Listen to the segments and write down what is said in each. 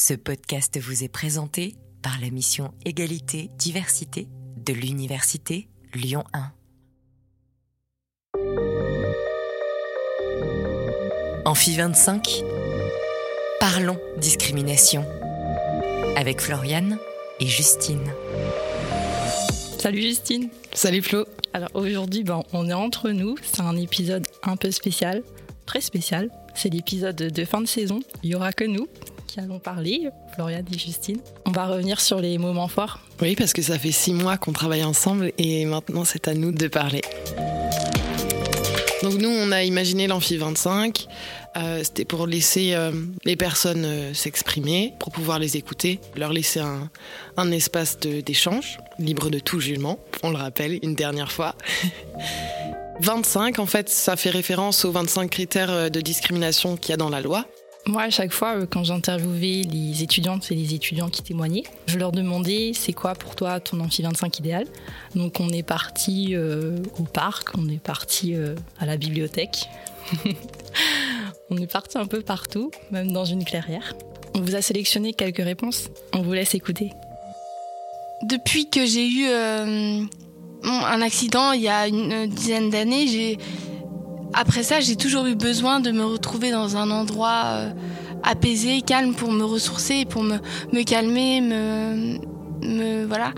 Ce podcast vous est présenté par la mission Égalité, Diversité de l'Université Lyon 1. Amphi 25. Parlons discrimination. Avec Floriane et Justine. Salut Justine. Salut Flo. Alors aujourd'hui, ben, on est entre nous. C'est un épisode un peu spécial, très spécial. C'est l'épisode de fin de saison. Il y aura que nous qui allons parler, Floriane et Justine. On va revenir sur les moments forts. Oui, parce que ça fait six mois qu'on travaille ensemble et maintenant c'est à nous de parler. Donc nous, on a imaginé l'Amphi 25. Euh, C'était pour laisser euh, les personnes euh, s'exprimer, pour pouvoir les écouter, leur laisser un, un espace d'échange, libre de tout jugement, on le rappelle une dernière fois. 25, en fait, ça fait référence aux 25 critères de discrimination qu'il y a dans la loi. Moi, à chaque fois, euh, quand j'interviewais les étudiantes et les étudiants qui témoignaient, je leur demandais c'est quoi pour toi ton amphi 25 idéal? Donc, on est parti euh, au parc, on est parti euh, à la bibliothèque, on est parti un peu partout, même dans une clairière. On vous a sélectionné quelques réponses, on vous laisse écouter. Depuis que j'ai eu un accident il y a une dizaine d'années, j'ai après ça, j'ai toujours eu besoin de me retrouver dans un endroit euh, apaisé, calme pour me ressourcer, pour me, me calmer, me, me voilà.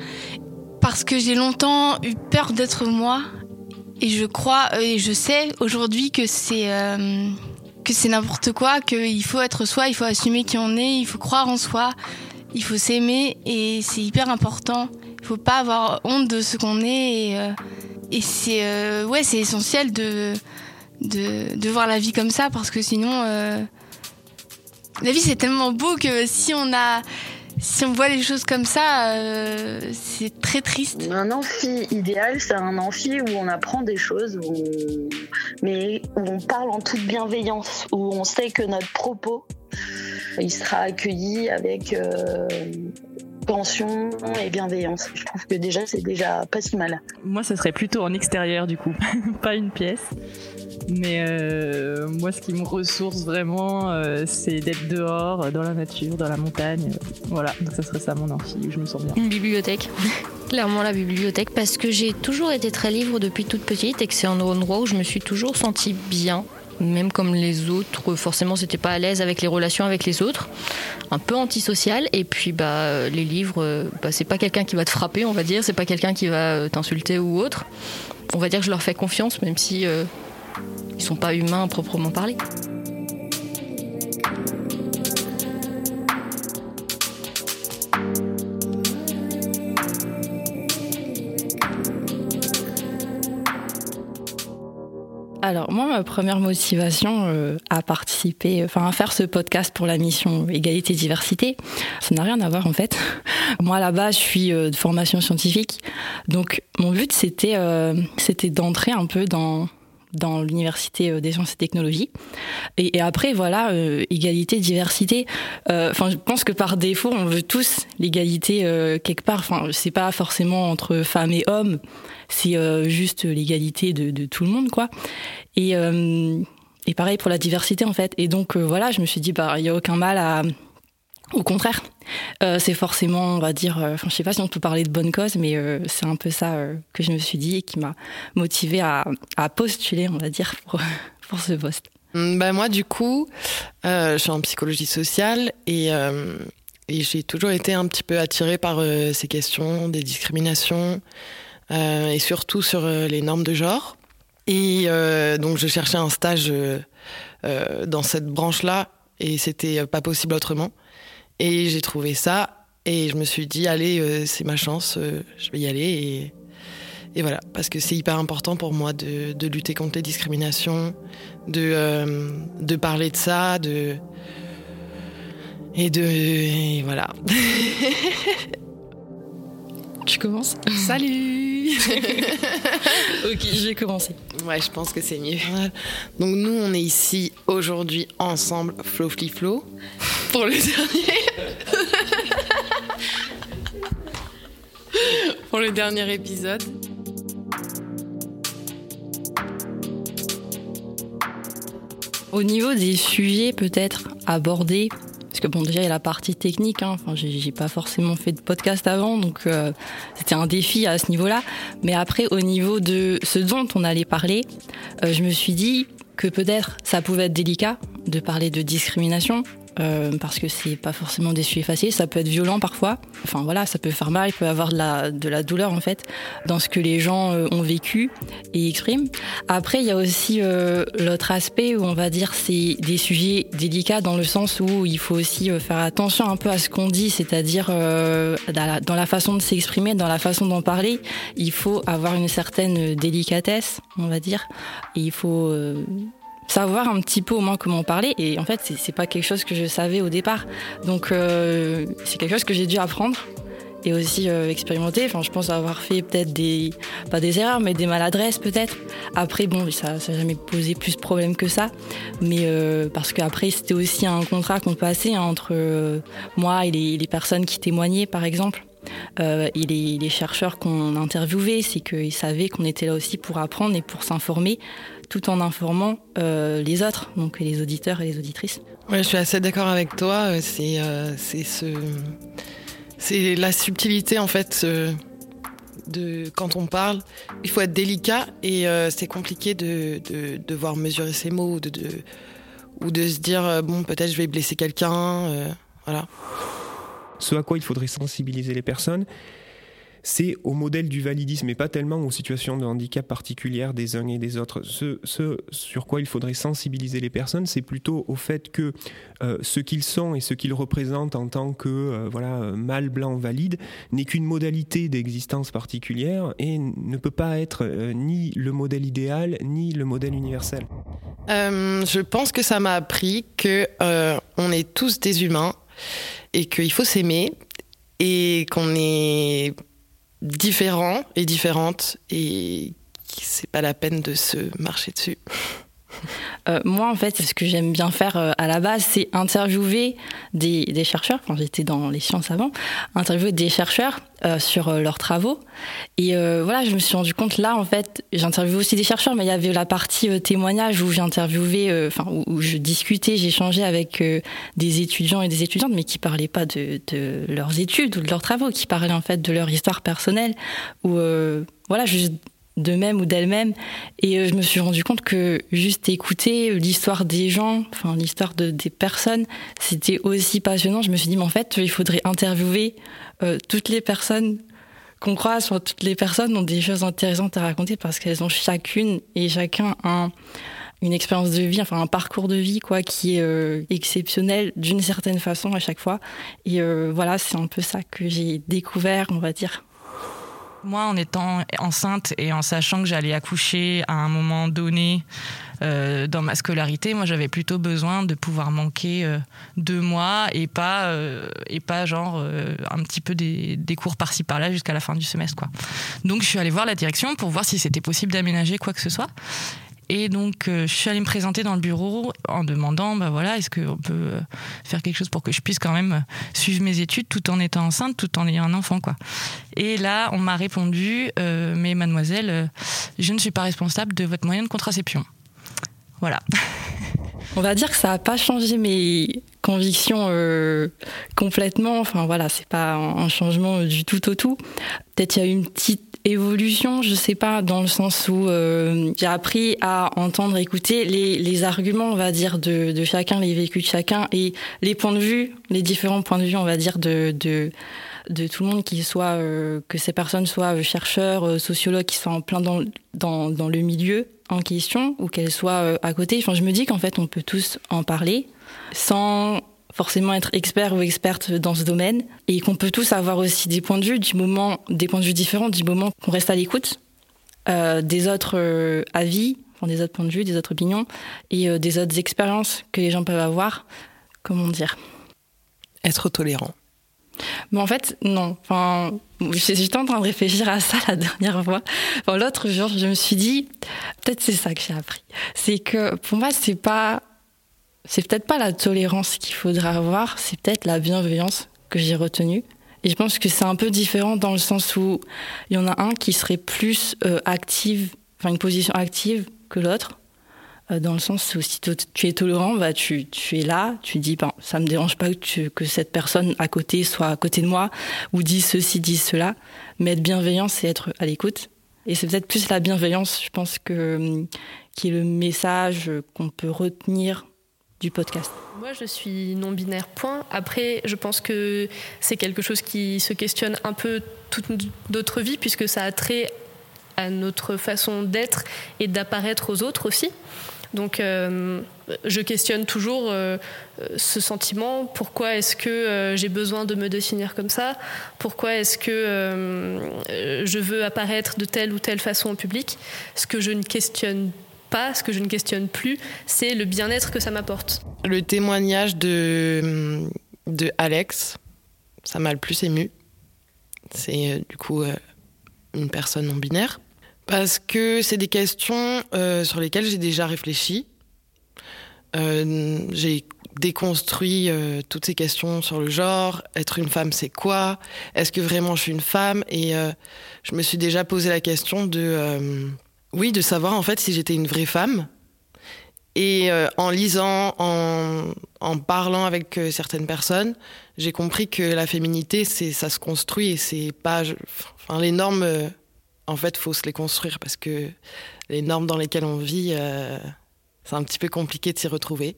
Parce que j'ai longtemps eu peur d'être moi et je crois et je sais aujourd'hui que c'est euh, que c'est n'importe quoi, qu'il faut être soi, il faut assumer qui on est, il faut croire en soi, il faut s'aimer et c'est hyper important. Il faut pas avoir honte de ce qu'on est et, euh, et c'est euh, ouais c'est essentiel de de, de voir la vie comme ça parce que sinon euh, la vie c'est tellement beau que si on a si on voit les choses comme ça euh, c'est très triste. Un amphi idéal, c'est un amphi où on apprend des choses, mais où on parle en toute bienveillance, où on sait que notre propos, il sera accueilli avec euh, attention et bienveillance. Je trouve que déjà, c'est déjà pas si mal. Moi, ce serait plutôt en extérieur du coup, pas une pièce. Mais euh, moi, ce qui me ressource vraiment, euh, c'est d'être dehors, dans la nature, dans la montagne. voilà, donc ça serait ça mon amphi, où je me sens bien. Une bibliothèque. Clairement la bibliothèque parce que j'ai toujours été très libre depuis toute petite et que c'est un endroit où je me suis toujours sentie bien. Même comme les autres, forcément, c'était pas à l'aise avec les relations avec les autres, un peu antisocial. Et puis, bah, les livres, euh, bah, c'est pas quelqu'un qui va te frapper, on va dire, c'est pas quelqu'un qui va euh, t'insulter ou autre. On va dire que je leur fais confiance, même si euh, ils sont pas humains à proprement parler. Alors moi, ma première motivation euh, à participer, enfin à faire ce podcast pour la mission Égalité Diversité, ça n'a rien à voir en fait. Moi là-bas, je suis euh, de formation scientifique, donc mon but c'était euh, c'était d'entrer un peu dans dans l'université euh, des sciences et technologies. Et, après, voilà, euh, égalité, diversité. euh, Enfin, je pense que par défaut, on veut tous l'égalité euh, quelque part. Enfin, c'est pas forcément entre femmes et hommes, c'est euh, juste l'égalité de, de tout le monde, quoi. Et, et pareil pour la diversité, en fait. Et donc, voilà, je me suis dit, bah, il y a aucun mal à. Au contraire, euh, c'est forcément, on va dire, euh, enfin, je sais pas si on peut parler de bonne cause, mais euh, c'est un peu ça euh, que je me suis dit et qui m'a motivée à, postuler, on va dire, pour, ce poste. Hum, Bah moi, du coup, euh, je suis en psychologie sociale et, euh, et j'ai toujours été un petit peu attirée par euh, ces questions des discriminations euh, et surtout sur euh, les normes de genre. Et euh, donc, je cherchais un stage euh, euh, dans cette branche-là et c'était euh, pas possible autrement. Et j'ai trouvé ça et je me suis dit, allez, euh, c'est ma chance, euh, je vais y aller et, et voilà, parce que c'est hyper important pour moi de, de lutter contre les discriminations, de, euh, de parler de ça, de. Et de. et voilà. Tu commences Salut Ok, je vais commencer. Ouais, je pense que c'est mieux. Donc, nous, on est ici aujourd'hui ensemble, Flo Fli Flo, pour le dernier. pour le dernier épisode. Au niveau des sujets peut-être abordés, parce que bon, déjà il y a la partie technique. Hein. Enfin, j'ai pas forcément fait de podcast avant, donc euh, c'était un défi à ce niveau-là. Mais après, au niveau de ce dont on allait parler, euh, je me suis dit que peut-être ça pouvait être délicat de parler de discrimination, euh, parce que c'est pas forcément des sujets faciles, ça peut être violent parfois. Enfin voilà, ça peut faire mal, il peut avoir de la, de la douleur en fait dans ce que les gens euh, ont vécu et expriment. Après, il y a aussi euh, l'autre aspect où on va dire c'est des sujets délicats dans le sens où il faut aussi faire attention un peu à ce qu'on dit, c'est-à-dire dans la façon de s'exprimer, dans la façon d'en parler, il faut avoir une certaine délicatesse, on va dire, et il faut savoir un petit peu au moins comment parler. Et en fait, c'est pas quelque chose que je savais au départ. Donc, euh, c'est quelque chose que j'ai dû apprendre et aussi euh, expérimenter. Enfin, je pense avoir fait peut-être des, pas des erreurs, mais des maladresses peut-être. Après, bon, ça n'a jamais posé plus de problèmes que ça. Mais euh, parce qu'après, c'était aussi un contrat qu'on passait hein, entre moi et les, personnes qui témoignaient, par exemple. et les, les chercheurs qu'on interviewait, c'est qu'ils savaient qu'on était là aussi pour apprendre et pour s'informer tout en informant euh, les autres, donc les auditeurs et les auditrices. Ouais, je suis assez d'accord avec toi. Euh, c'est euh, c'est ce c'est la subtilité en fait de quand on parle. Il faut être délicat et c'est compliqué de, de, devoir mesurer ses mots ou de, de ou de se dire bon peut-être je vais blesser quelqu'un. voilà. Ce à quoi il faudrait sensibiliser les personnes, c'est au modèle du validisme et pas tellement aux situations de handicap particulières des uns et des autres. Ce, sur quoi il faudrait sensibiliser les personnes, c'est plutôt au fait que euh, ce qu'ils sont et ce qu'ils représentent en tant que euh, voilà mâle blanc valide n'est qu'une modalité d'existence particulière et ne peut pas être euh, ni le modèle idéal ni le modèle universel. je pense que ça m'a appris que on est tous des humains et qu'il faut s'aimer et qu'on est différents et différentes et c'est pas la peine de se marcher dessus. Euh, moi, en fait, ce que j'aime bien faire euh, à la base, c'est interviewer des, chercheurs. Quand j'étais dans les sciences avant, interviewer des chercheurs euh, sur leurs travaux. Et voilà, je me suis rendu compte là, en fait, j'interviewais aussi des chercheurs, mais il y avait la partie témoignage où j'interviewais, enfin, où, je discutais, j'échangeais avec des étudiants et des étudiantes, mais qui parlaient pas de, de, leurs études ou de leurs travaux, qui parlaient en fait de leur histoire personnelle, ou voilà, juste d'eux-mêmes ou d'elles-mêmes. Et euh, je me suis rendu compte que juste écouter l'histoire des gens, enfin l'histoire de, des personnes, c'était aussi passionnant. Je me suis dit, mais en fait, il faudrait interviewer euh, toutes les personnes qu'on croise, toutes les personnes ont des choses intéressantes à raconter parce qu'elles ont chacune et chacun un, une expérience de vie, enfin un parcours de vie quoi, qui est euh, exceptionnel d'une certaine façon à chaque fois. Et voilà, c'est un peu ça que j'ai découvert, on va dire, moi, en étant enceinte et en sachant que j'allais accoucher à un moment donné euh, dans ma scolarité, moi, j'avais plutôt besoin de pouvoir manquer euh, deux mois et pas euh, et pas genre euh, un petit peu des, des cours par-ci par-là jusqu'à la fin du semestre, quoi. Donc, je suis allée voir la direction pour voir si c'était possible d'aménager quoi que ce soit. Et donc, euh, je suis allée me présenter dans le bureau en demandant, bah voilà, est-ce qu'on peut euh, faire quelque chose pour que je puisse quand même suivre mes études tout en étant enceinte, tout en ayant un enfant, quoi. Et là, on m'a répondu, euh, mais mademoiselle, je ne suis pas responsable de votre moyen de contraception. Voilà. On va dire que ça n'a pas changé mes convictions complètement. Enfin voilà, c'est pas un changement du tout au tout. Peut-être il y a eu une petite évolution, je sais pas, dans le sens où euh, j'ai appris à entendre, écouter les, les arguments, on va dire, de, de, chacun, les vécus de chacun et les points de vue, les différents points de vue, on va dire, de, de, de tout le monde, qui soit, euh, que ces personnes soient chercheurs, euh, sociologues, qui soient en plein dans, dans, dans le milieu en question ou qu'elles soient à côté. Enfin, je me dis qu'en fait, on peut tous en parler sans forcément être expert ou experte dans ce domaine et qu'on peut tous avoir aussi des points de vue du moment, des points de vue différents du moment qu'on reste à l'écoute euh, des autres euh, avis, des autres points de vue, des autres opinions et euh, des autres expériences que les gens peuvent avoir. Comment dire Être tolérant. Mais en fait, non. Enfin, j'étais en train de réfléchir à ça la dernière fois. Enfin, L'autre jour, je me suis dit, peut-être c'est ça que j'ai appris. C'est que pour moi, c'est pas c'est peut-être pas la tolérance qu'il faudrait avoir, c'est peut-être la bienveillance que j'ai retenue. Et je pense que c'est un peu différent dans le sens où il y en a un qui serait plus euh, active, enfin une position active que l'autre. dans le sens où si tu es tolérant, bah, tu, tu es là, tu dis, ben, ça me dérange pas que, que cette personne à côté soit à côté de moi, ou dise ceci, dise cela. Mais être bienveillant, c'est être à l'écoute. Et c'est peut-être plus la bienveillance, je pense, que, qui est le message qu'on peut retenir du podcast. Moi, je suis non-binaire, point. Après, je pense que c'est quelque chose qui se questionne un peu toute notre vie, puisque ça a trait à notre façon d'être et d'apparaître aux autres aussi. Donc, euh, je questionne toujours euh, ce sentiment. Pourquoi est-ce que euh, j'ai besoin de me définir comme ça? Pourquoi est-ce que je veux apparaître de telle ou telle façon au public? Ce que je ne questionne pas, ce que je ne questionne plus, c'est le bien-être que ça m'apporte. Le témoignage de, de Alex, ça m'a le plus ému. C'est du coup une personne non binaire parce que c'est des questions euh, sur lesquelles j'ai déjà réfléchi. Euh, j'ai déconstruit euh, toutes ces questions sur le genre. Être une femme, c'est quoi? Est-ce que vraiment je suis une femme? Et je me suis déjà posé la question de, oui, de savoir en fait si j'étais une vraie femme. Et en lisant, en, en parlant avec certaines personnes, j'ai compris que la féminité, c'est ça se construit et c'est pas, enfin, les normes en fait, faut se les construire parce que les normes dans lesquelles on vit, euh, c'est un petit peu compliqué de s'y retrouver.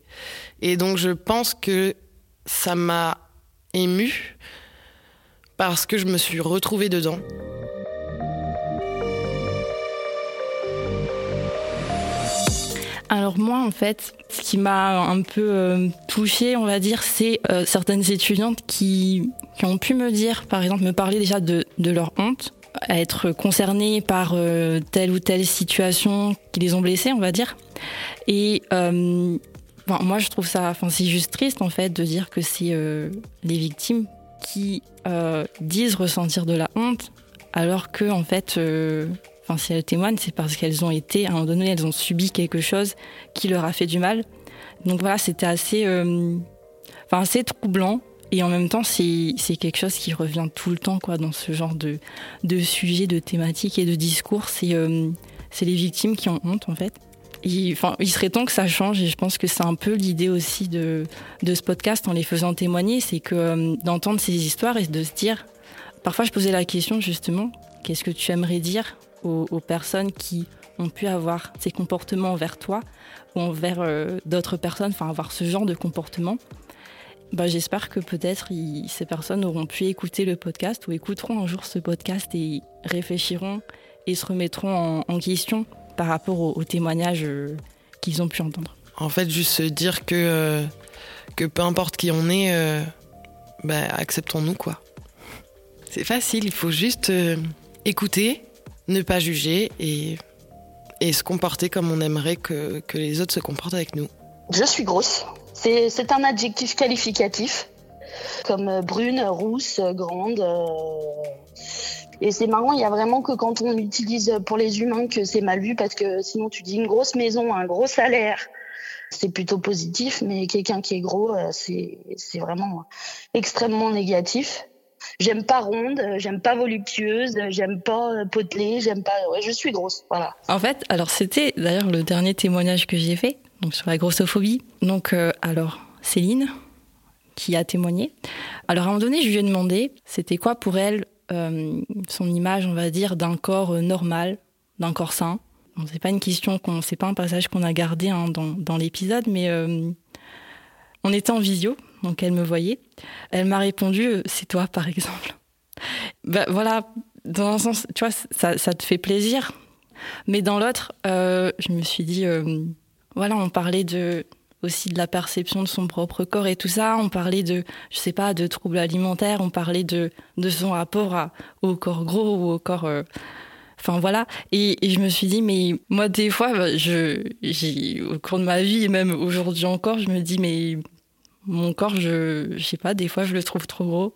Et donc, je pense que ça m'a ému parce que je me suis retrouvée dedans. Alors moi, en fait, ce qui m'a un peu euh, touchée, on va dire, c'est euh, certaines étudiantes qui, ont pu me dire, par exemple, me parler déjà de leur honte, être concernés par euh, telle ou telle situation qui les ont blessés, on va dire. Et moi, je trouve ça, enfin, c'est juste triste en fait de dire que c'est les victimes qui disent ressentir de la honte, alors que en fait, si elles témoignent, c'est parce qu'elles ont été, à un moment donné, elles ont subi quelque chose qui leur a fait du mal. Donc voilà, c'était assez, enfin, assez troublant et en même temps, c'est quelque chose qui revient tout le temps quoi, dans ce genre de, de sujet, de thématiques et de discours. C'est euh, les victimes qui ont honte en fait. Il serait temps que ça change et je pense que c'est un peu l'idée aussi de, de ce podcast en les faisant témoigner, c'est euh, d'entendre ces histoires et de se dire, parfois je posais la question justement, qu'est-ce que tu aimerais dire aux, personnes qui ont pu avoir ces comportements envers toi ou envers euh, d'autres personnes, enfin avoir ce genre de comportement bah, j'espère que peut-être ces personnes auront pu écouter le podcast ou écouteront un jour ce podcast et réfléchiront et se remettront en, question par rapport aux, témoignages euh, qu'ils ont pu entendre. En fait, juste se dire que, euh, que peu importe qui on est, bah, acceptons-nous quoi. C'est facile, il faut juste écouter, ne pas juger et, et se comporter comme on aimerait que, que les autres se comportent avec nous. Je suis grosse. C'est un adjectif qualificatif, comme euh, brune, rousse, grande. Euh. Et c'est marrant, il y a vraiment que quand on utilise pour les humains que c'est mal vu, parce que sinon tu dis une grosse maison, un gros salaire, c'est plutôt positif, mais quelqu'un qui est gros, euh, c'est vraiment extrêmement négatif. J'aime pas ronde, j'aime pas voluptueuse, j'aime pas potelée, j'aime pas. Je suis grosse, voilà. En fait, alors c'était d'ailleurs le dernier témoignage que j'ai fait donc sur la grossophobie. Donc, euh, alors, Céline, qui a témoigné. Alors, à un moment donné, je lui ai demandé, c'était quoi pour elle euh, son image, on va dire, d'un corps euh, normal, d'un corps sain? Bon, c'est pas une question qu'on, c'est pas un passage qu'on a gardé hein, dans, dans l'épisode, mais on était en visio, donc elle me voyait. Elle m'a répondu, c'est toi, par exemple. Ben voilà, dans un sens, tu vois, ça, ça te fait plaisir. Mais dans l'autre, je me suis dit, voilà, on parlait de aussi de la perception de son propre corps et tout ça. On parlait de, je sais pas, de troubles alimentaires. On parlait de de son rapport au corps gros ou au corps. Euh, enfin voilà. Et, je me suis dit, mais moi des fois, bah, je, au cours de ma vie et même aujourd'hui encore, je me dis, mais mon corps, je, je sais pas, des fois je le trouve trop gros.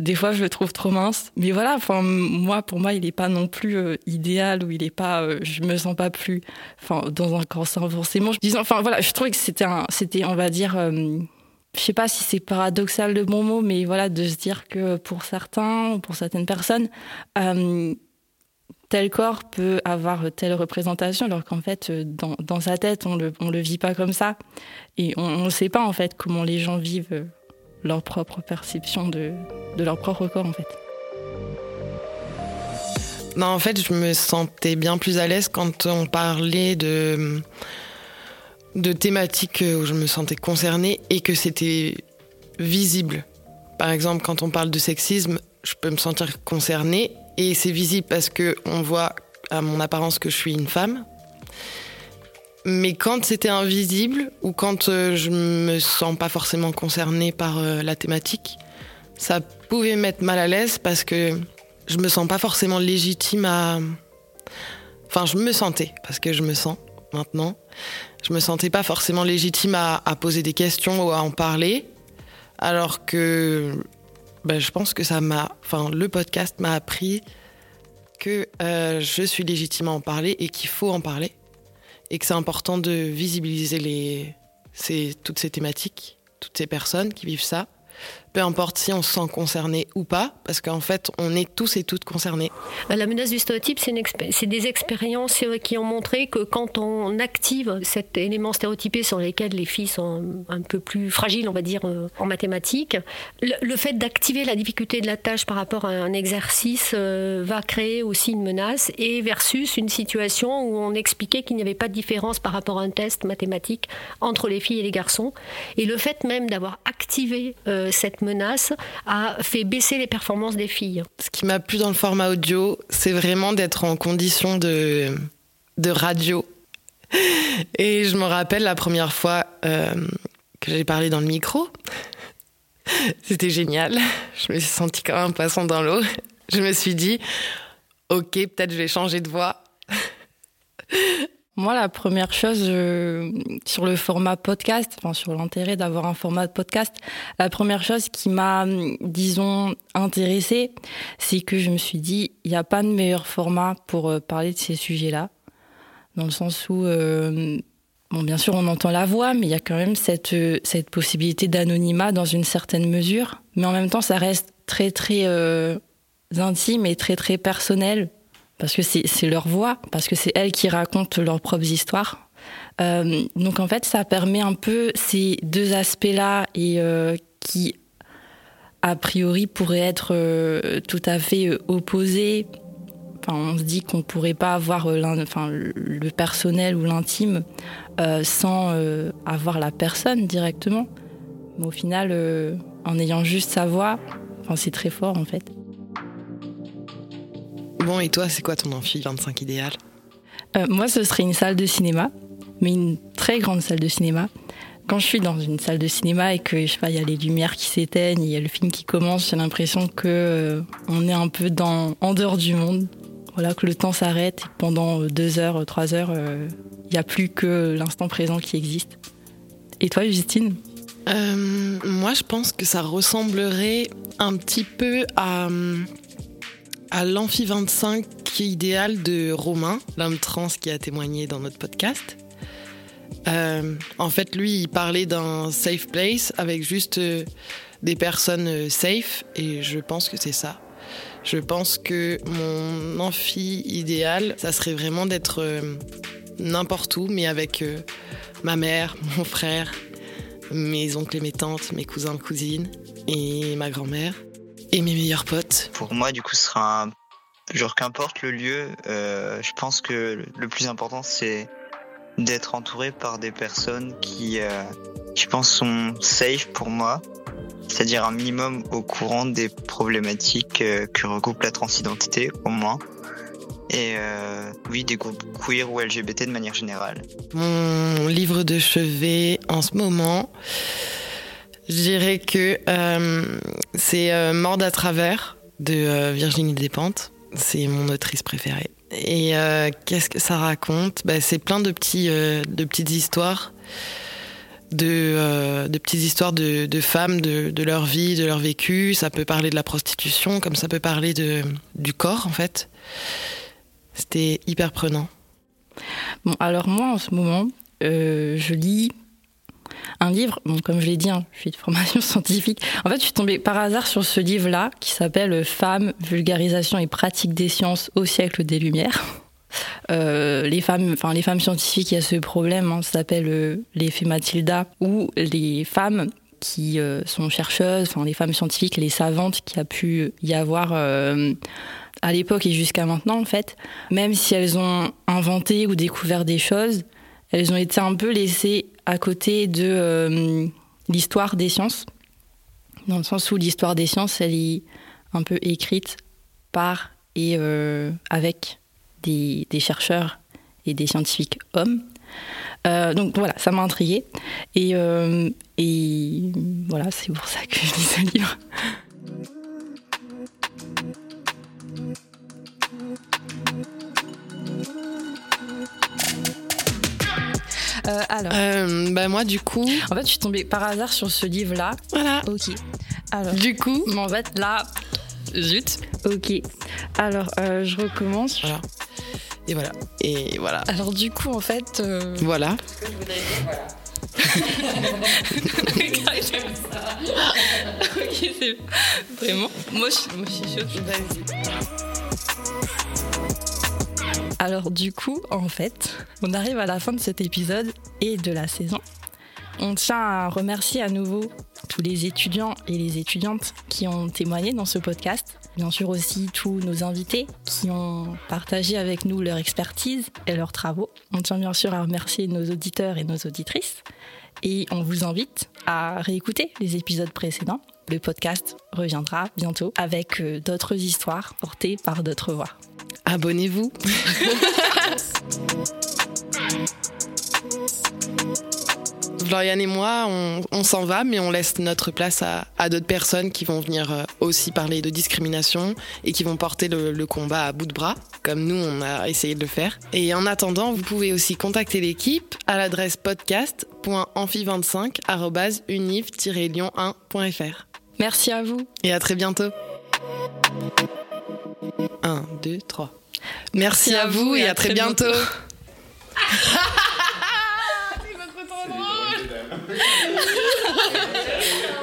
Des fois, je le trouve trop mince. Mais voilà, enfin, moi, pour moi, il n'est pas non plus euh, idéal ou il est pas, euh, je me sens pas plus, enfin, dans un cancer forcément. Disons, enfin, voilà, je trouvais que c'était c'était, on va dire, euh, je sais pas si c'est paradoxal le bon mot, mais voilà, de se dire que pour certains, pour certaines personnes, tel corps peut avoir telle représentation, alors qu'en fait, dans, dans, sa tête, on le, le vit pas comme ça. Et on ne sait pas, en fait, comment les gens vivent leur propre perception de, leur propre corps, en fait. Non, en fait, je me sentais bien plus à l'aise quand on parlait de, de thématiques où je me sentais concernée et que c'était visible. Par exemple, quand on parle de sexisme, je peux me sentir concernée et c'est visible parce que on voit à mon apparence que je suis une femme. Mais quand c'était invisible ou quand euh, je me sens pas forcément concernée par euh, la thématique, ça pouvait mettre mal à l'aise parce que je me sens pas forcément légitime à. Enfin, je me sentais, parce que je me sens maintenant. Je me sentais pas forcément légitime à, poser des questions ou à en parler. Alors que ben, je pense que ça m'a. Enfin, le podcast m'a appris que euh, je suis légitime à en parler et qu'il faut en parler. Et que c'est important de visibiliser les, toutes ces thématiques, toutes ces personnes qui vivent ça peu importe si on se sent concerné ou pas, parce qu'en fait, on est tous et toutes concernés. Euh, la menace du stéréotype, c'est des expériences euh, qui ont montré que quand on active cet élément stéréotypé sur lequel les filles sont un peu plus fragiles, on va dire, euh, en mathématiques, le, fait d'activer la difficulté de la tâche par rapport à un exercice va créer aussi une menace, et versus une situation où on expliquait qu'il n'y avait pas de différence par rapport à un test mathématique entre les filles et les garçons. Et le fait même d'avoir activé cette menace a fait baisser les performances des filles. Ce qui m'a plu dans le format audio, c'est vraiment d'être en condition de, de radio. Et je me rappelle la première fois euh, que j'ai parlé dans le micro. C'était génial. Je me suis sentie comme un poisson dans l'eau. Je me suis dit, ok, peut-être je vais changer de voix. Moi, la première chose euh, sur le format podcast, enfin sur l'intérêt d'avoir un format de podcast, la première chose qui m'a, disons, intéressée, c'est que je me suis dit, il n'y a pas de meilleur format pour euh, parler de ces sujets-là, dans le sens où, euh, bon, bien sûr, on entend la voix, mais il y a quand même cette cette possibilité d'anonymat dans une certaine mesure, mais en même temps, ça reste très très intime et très très personnel parce que c'est leur voix, parce que c'est elles qui racontent leurs propres histoires. Euh, donc en fait, ça permet un peu ces deux aspects-là et euh, qui a priori pourraient être euh, tout à fait opposés. Enfin, on se dit qu'on pourrait pas avoir le personnel ou l'intime sans avoir la personne directement. Mais au final, en ayant juste sa voix, c'est très fort en fait. Bon, et toi, c'est quoi ton amphi 25 idéal? Euh, Moi, ce serait une salle de cinéma, mais une très grande salle de cinéma. Quand je suis dans une salle de cinéma et que je sais pas, il y a les lumières qui s'éteignent, il y a le film qui commence, j'ai l'impression que euh, on est un peu dans en dehors du monde. Voilà, que le temps s'arrête et pendant euh, deux heures, trois heures, il n'y a plus que l'instant présent qui existe. Et toi, Justine? Moi, je pense que ça ressemblerait un petit peu à à l'Amphi 25 qui est idéal de Romain, l'homme trans qui a témoigné dans notre podcast. Euh, en fait, lui, il parlait d'un safe place avec juste euh, des personnes euh, safe et je pense que c'est ça. Je pense que mon amphi idéal, ça serait vraiment d'être n'importe où, mais avec ma mère, mon frère, mes oncles et mes tantes, mes cousins, cousines et ma grand-mère et mes meilleurs potes. Pour moi, du coup, ce sera un... genre qu'importe le lieu, euh, je pense que le plus important c'est d'être entouré par des personnes qui, euh, je pense, sont safe pour moi, c'est-à-dire un minimum au courant des problématiques euh, que regroupe la transidentité, au moins. Et euh, oui, des groupes queer ou LGBT de manière générale. Mon livre de chevet en ce moment, je dirais que euh, c'est euh, à travers de euh, Virginie Despentes. C'est mon autrice préférée. Et qu'est-ce que ça raconte? Bah, C'est plein de, petits, de petites histoires. De, petites histoires de, femmes, de, leur vie, de leur vécu. Ça peut parler de la prostitution, comme ça peut parler du corps, en fait. C'était hyper prenant. Bon, alors moi, en ce moment, je lis un livre, comme je l'ai dit, hein, je suis de formation scientifique. En fait, je suis tombée par hasard sur ce livre-là qui s'appelle Femmes, vulgarisation et pratique des sciences au siècle des Lumières. Euh, les femmes, enfin les femmes scientifiques, il y a ce problème, hein, ça s'appelle euh, l'effet Mathilda, où les femmes qui euh, sont chercheuses, enfin les femmes scientifiques, les savantes qui a pu y avoir à l'époque et jusqu'à maintenant en fait, même si elles ont inventé ou découvert des choses, elles ont été un peu laissées à côté de l'histoire des sciences, dans le sens où l'histoire des sciences, elle est un peu écrite par et avec des, chercheurs et des scientifiques hommes. Euh, donc voilà, ça m'a intriguée. Et, euh, et voilà, c'est pour ça que je lis ce livre. Euh, alors. bah moi du coup. En fait, je suis tombée par hasard sur ce livre-là. Voilà. Ok. Alors. Du coup. en fait, là. Zut. Ok. Alors, je recommence. Voilà. Et voilà. Et voilà. Alors du coup, en fait... Euh... Voilà. Ce que je voudrais dire, voilà. ok, c'est... Vraiment Moi, je, moi, je suis chaude. Alors du coup, en fait, on arrive à la fin de cet épisode et de la saison. On tient à remercier à nouveau tous les étudiants et les étudiantes qui ont témoigné dans ce podcast. Bien sûr aussi tous nos invités qui ont partagé avec nous leur expertise et leurs travaux. On tient bien sûr à remercier nos auditeurs et nos auditrices. Et on vous invite à réécouter les épisodes précédents. Le podcast reviendra bientôt avec euh, d'autres histoires portées par d'autres voix. Abonnez-vous. Florian et moi, on, s'en va, mais on laisse notre place à, d'autres personnes qui vont venir euh, aussi parler de discrimination et qui vont porter le, combat à bout de bras, comme nous, on a essayé de le faire. Et en attendant, vous pouvez aussi contacter l'équipe à l'adresse podcast.amphi25.univ-lyon1.fr. Merci à vous. Et à très bientôt. 1, 2, 3. Merci, à, vous et à, très, bientôt.